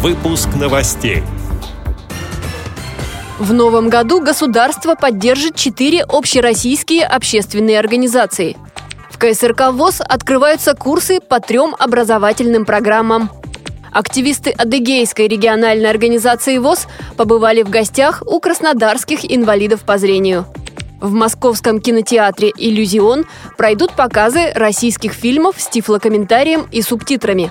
Выпуск новостей. В новом году государство поддержит четыре общероссийские общественные организации. В КСРК ВОЗ открываются курсы по трем образовательным программам. Активисты Адыгейской региональной организации ВОЗ побывали в гостях у краснодарских инвалидов по зрению. В московском кинотеатре «Иллюзион» пройдут показы российских фильмов с тифлокомментарием и субтитрами.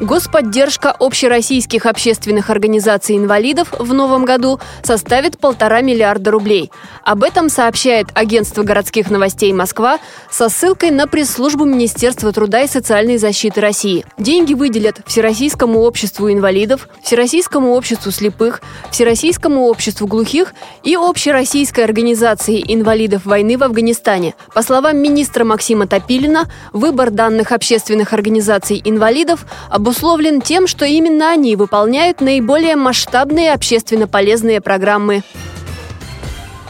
Господдержка общероссийских общественных организаций инвалидов в новом году составит полтора миллиарда рублей. Об этом сообщает агентство городских новостей Москва со ссылкой на пресс-службу Министерства труда и социальной защиты России. Деньги выделят Всероссийскому обществу инвалидов, Всероссийскому обществу слепых, Всероссийскому обществу глухих и Общероссийской организации инвалидов войны в Афганистане. По словам министра Максима Топилина, выбор данных общественных организаций инвалидов об обусловлен тем, что именно они выполняют наиболее масштабные общественно полезные программы.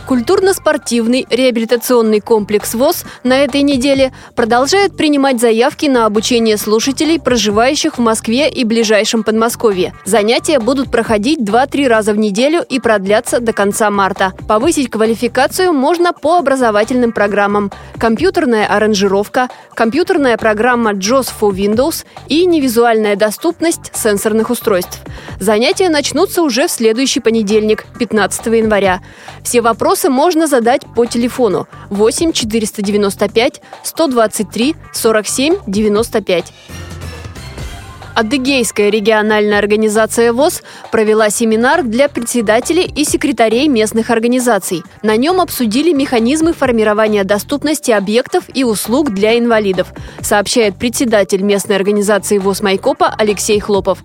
Культурно-спортивный реабилитационный комплекс ВОЗ на этой неделе продолжает принимать заявки на обучение слушателей, проживающих в Москве и ближайшем Подмосковье. Занятия будут проходить 2-3 раза в неделю и продлятся до конца марта. Повысить квалификацию можно по образовательным программам. Компьютерная аранжировка, компьютерная программа JOS for Windows и невизуальная доступность сенсорных устройств. Занятия начнутся уже в следующий понедельник, 15 января. Все вопросы Вопросы можно задать по телефону 8 495 123 47 95. Адыгейская региональная организация ВОЗ провела семинар для председателей и секретарей местных организаций. На нем обсудили механизмы формирования доступности объектов и услуг для инвалидов, сообщает председатель местной организации ВОЗ Майкопа Алексей Хлопов.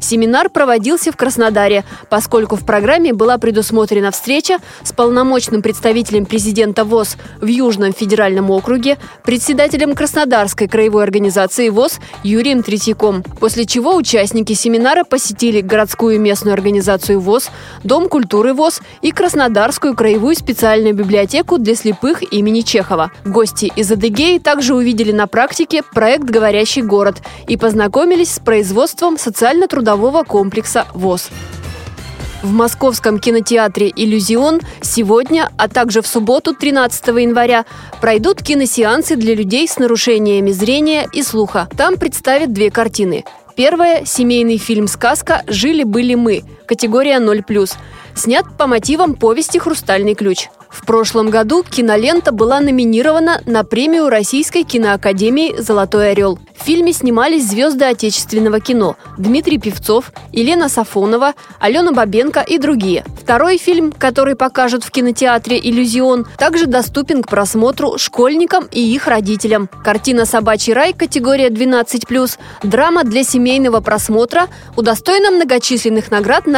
Семинар проводился в Краснодаре, поскольку в программе была предусмотрена встреча с полномочным представителем президента ВОЗ в Южном федеральном округе, председателем Краснодарской краевой организации ВОЗ Юрием Третьяком. После после чего участники семинара посетили городскую местную организацию ВОЗ, Дом культуры ВОЗ и Краснодарскую краевую специальную библиотеку для слепых имени Чехова. Гости из Адыгеи также увидели на практике проект «Говорящий город» и познакомились с производством социально-трудового комплекса ВОЗ. В московском кинотеатре «Иллюзион» сегодня, а также в субботу, 13 января, пройдут киносеансы для людей с нарушениями зрения и слуха. Там представят две картины Первое – семейный фильм «Сказка. Жили-были мы», категория 0+, снят по мотивам повести «Хрустальный ключ». В прошлом году кинолента была номинирована на премию Российской киноакадемии «Золотой орел». В фильме снимались звезды отечественного кино – Дмитрий Певцов, Елена Сафонова, Алена Бабенко и другие. Второй фильм, который покажут в кинотеатре «Иллюзион», также доступен к просмотру школьникам и их родителям. Картина «Собачий рай» категория 12+, драма для семейного просмотра, удостоена многочисленных наград на